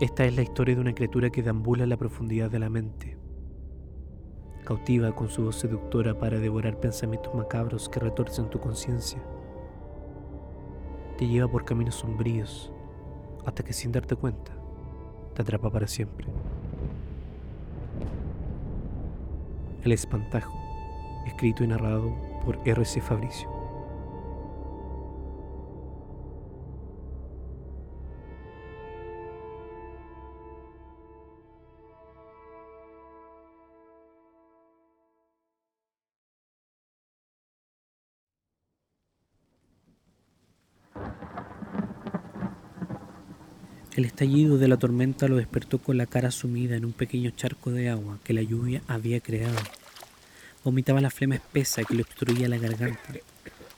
Esta es la historia de una criatura que deambula en la profundidad de la mente, cautiva con su voz seductora para devorar pensamientos macabros que retorcen tu conciencia. Te lleva por caminos sombríos hasta que sin darte cuenta te atrapa para siempre. El espantajo, escrito y narrado por R.C. Fabricio. El estallido de la tormenta lo despertó con la cara sumida en un pequeño charco de agua que la lluvia había creado. Vomitaba la flema espesa que le obstruía la garganta,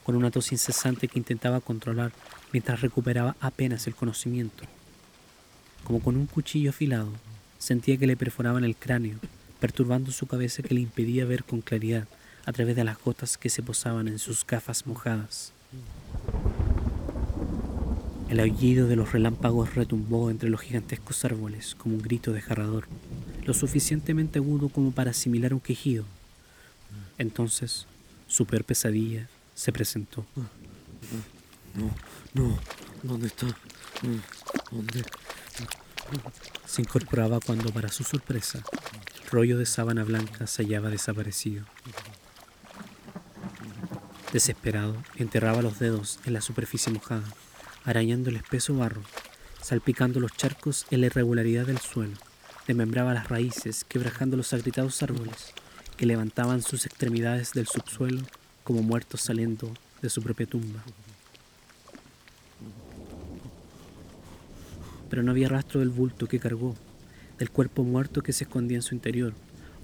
con una tos incesante que intentaba controlar mientras recuperaba apenas el conocimiento. Como con un cuchillo afilado, sentía que le perforaban el cráneo, perturbando su cabeza que le impedía ver con claridad a través de las gotas que se posaban en sus gafas mojadas. El aullido de los relámpagos retumbó entre los gigantescos árboles como un grito desgarrador, lo suficientemente agudo como para asimilar un quejido. Entonces, su peor pesadilla se presentó. No, no, ¿dónde está? ¿Dónde? Se incorporaba cuando, para su sorpresa, el rollo de sábana blanca se hallaba desaparecido. Desesperado, enterraba los dedos en la superficie mojada arañando el espeso barro, salpicando los charcos en la irregularidad del suelo, desmembraba las raíces, quebrajando los agritados árboles que levantaban sus extremidades del subsuelo como muertos saliendo de su propia tumba. Pero no había rastro del bulto que cargó, del cuerpo muerto que se escondía en su interior,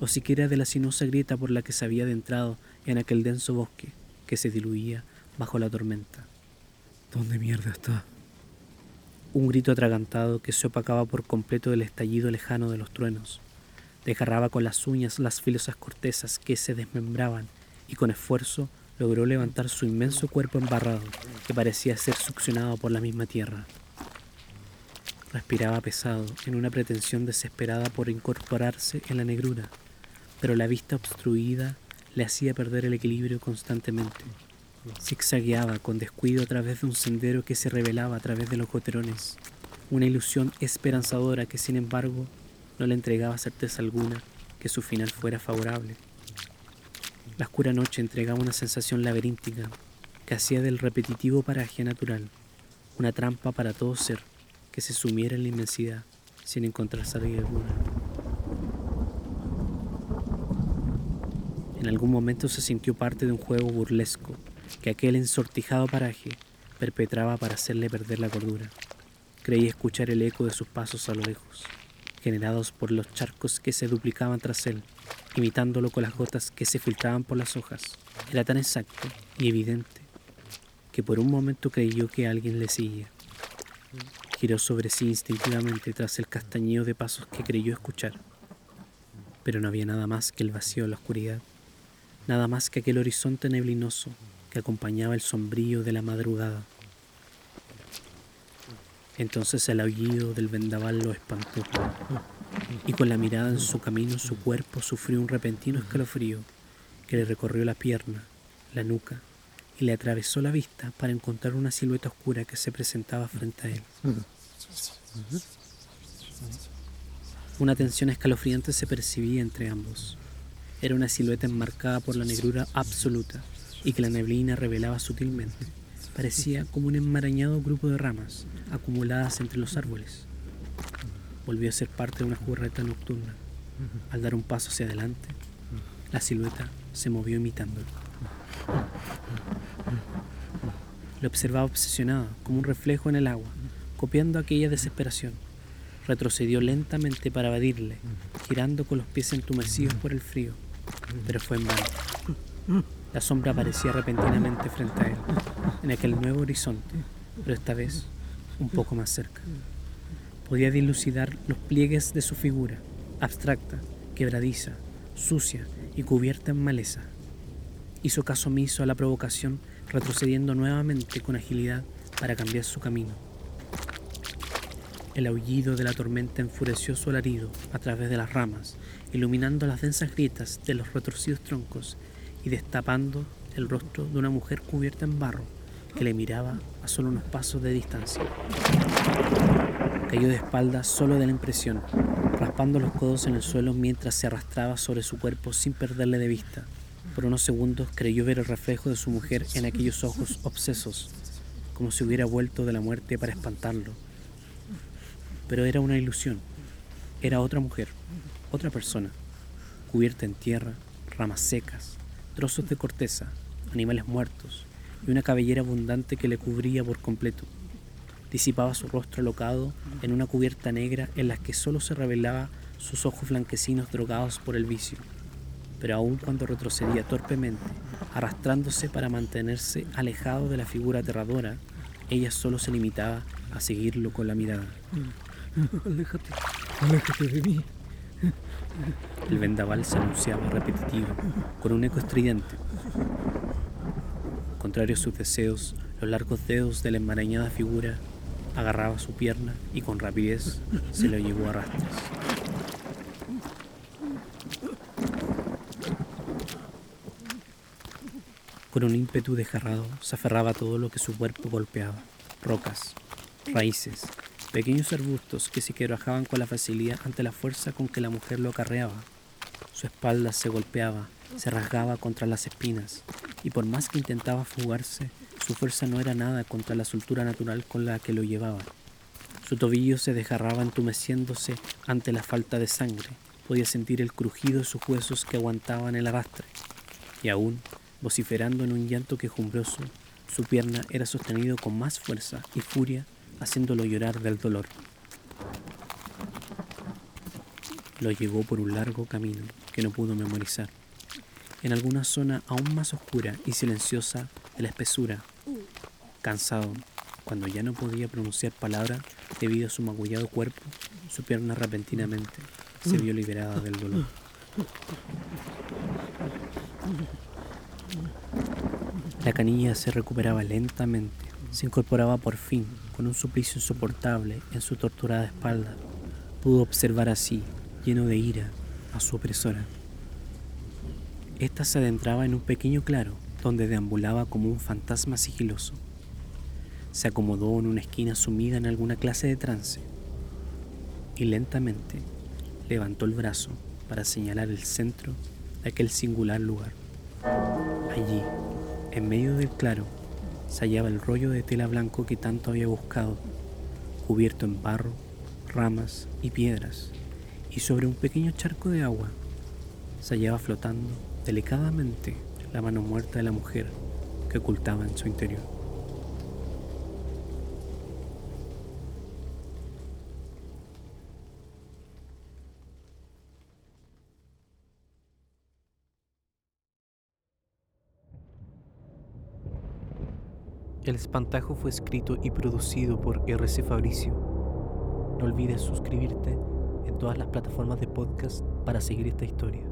o siquiera de la sinuosa grieta por la que se había adentrado en aquel denso bosque que se diluía bajo la tormenta. ¿Dónde mierda está? Un grito atragantado que se opacaba por completo del estallido lejano de los truenos. Desgarraba con las uñas las filosas cortezas que se desmembraban y con esfuerzo logró levantar su inmenso cuerpo embarrado que parecía ser succionado por la misma tierra. Respiraba pesado en una pretensión desesperada por incorporarse en la negrura, pero la vista obstruida le hacía perder el equilibrio constantemente. Zigzagueaba con descuido a través de un sendero que se revelaba a través de los goterones, una ilusión esperanzadora que sin embargo no le entregaba certeza alguna que su final fuera favorable. La oscura noche entregaba una sensación laberíntica que hacía del repetitivo paraje natural una trampa para todo ser que se sumiera en la inmensidad sin encontrar salida alguna. En algún momento se sintió parte de un juego burlesco que aquel ensortijado paraje perpetraba para hacerle perder la cordura. Creí escuchar el eco de sus pasos a lo lejos, generados por los charcos que se duplicaban tras él, imitándolo con las gotas que se filtraban por las hojas. Era tan exacto y evidente que por un momento creyó que alguien le seguía. Giró sobre sí instintivamente tras el castañeo de pasos que creyó escuchar, pero no había nada más que el vacío de la oscuridad, nada más que aquel horizonte neblinoso acompañaba el sombrío de la madrugada. Entonces el aullido del vendaval lo espantó, y con la mirada en su camino su cuerpo sufrió un repentino escalofrío que le recorrió la pierna, la nuca, y le atravesó la vista para encontrar una silueta oscura que se presentaba frente a él. Una tensión escalofriante se percibía entre ambos. Era una silueta enmarcada por la negrura absoluta, y que la neblina revelaba sutilmente. Parecía como un enmarañado grupo de ramas acumuladas entre los árboles. Volvió a ser parte de una jugarreta nocturna. Al dar un paso hacia adelante, la silueta se movió imitándolo. Lo observaba obsesionado, como un reflejo en el agua, copiando aquella desesperación. Retrocedió lentamente para evadirle, girando con los pies entumecidos por el frío, pero fue en vano. La sombra aparecía repentinamente frente a él, en aquel nuevo horizonte, pero esta vez un poco más cerca. Podía dilucidar los pliegues de su figura, abstracta, quebradiza, sucia y cubierta en maleza. Hizo caso omiso a la provocación, retrocediendo nuevamente con agilidad para cambiar su camino. El aullido de la tormenta enfureció su alarido a través de las ramas, iluminando las densas grietas de los retorcidos troncos destapando el rostro de una mujer cubierta en barro que le miraba a solo unos pasos de distancia. Cayó de espaldas solo de la impresión, raspando los codos en el suelo mientras se arrastraba sobre su cuerpo sin perderle de vista. Por unos segundos creyó ver el reflejo de su mujer en aquellos ojos obsesos, como si hubiera vuelto de la muerte para espantarlo. Pero era una ilusión. Era otra mujer, otra persona, cubierta en tierra, ramas secas, trozos de corteza, animales muertos y una cabellera abundante que le cubría por completo. Disipaba su rostro alocado en una cubierta negra en la que solo se revelaba sus ojos blanquecinos drogados por el vicio. Pero aun cuando retrocedía torpemente, arrastrándose para mantenerse alejado de la figura aterradora, ella solo se limitaba a seguirlo con la mirada. Aléjate, aléjate de mí. El vendaval se anunciaba repetitivo, con un eco estridente. Contrario a sus deseos, los largos dedos de la enmarañada figura agarraba su pierna y con rapidez se lo llevó a rastras. Con un ímpetu desgarrado se aferraba a todo lo que su cuerpo golpeaba, rocas, raíces, pequeños arbustos que se quebrajaban con la facilidad ante la fuerza con que la mujer lo acarreaba. Su espalda se golpeaba, se rasgaba contra las espinas, y por más que intentaba fugarse, su fuerza no era nada contra la soltura natural con la que lo llevaba. Su tobillo se desgarraba entumeciéndose ante la falta de sangre. Podía sentir el crujido de sus huesos que aguantaban el arrastre. Y aún, vociferando en un llanto quejumbroso, su pierna era sostenido con más fuerza y furia, haciéndolo llorar del dolor. Lo llevó por un largo camino que no pudo memorizar, en alguna zona aún más oscura y silenciosa de la espesura. Cansado, cuando ya no podía pronunciar palabra debido a su magullado cuerpo, su pierna repentinamente se vio liberada del dolor. La canilla se recuperaba lentamente, se incorporaba por fin con un suplicio insoportable en su torturada espalda. Pudo observar así, lleno de ira, a su opresora. Esta se adentraba en un pequeño claro donde deambulaba como un fantasma sigiloso. Se acomodó en una esquina sumida en alguna clase de trance y lentamente levantó el brazo para señalar el centro de aquel singular lugar. Allí, en medio del claro, se hallaba el rollo de tela blanco que tanto había buscado, cubierto en barro, ramas y piedras, y sobre un pequeño charco de agua se hallaba flotando delicadamente la mano muerta de la mujer que ocultaba en su interior. El espantajo fue escrito y producido por RC Fabricio. No olvides suscribirte en todas las plataformas de podcast para seguir esta historia.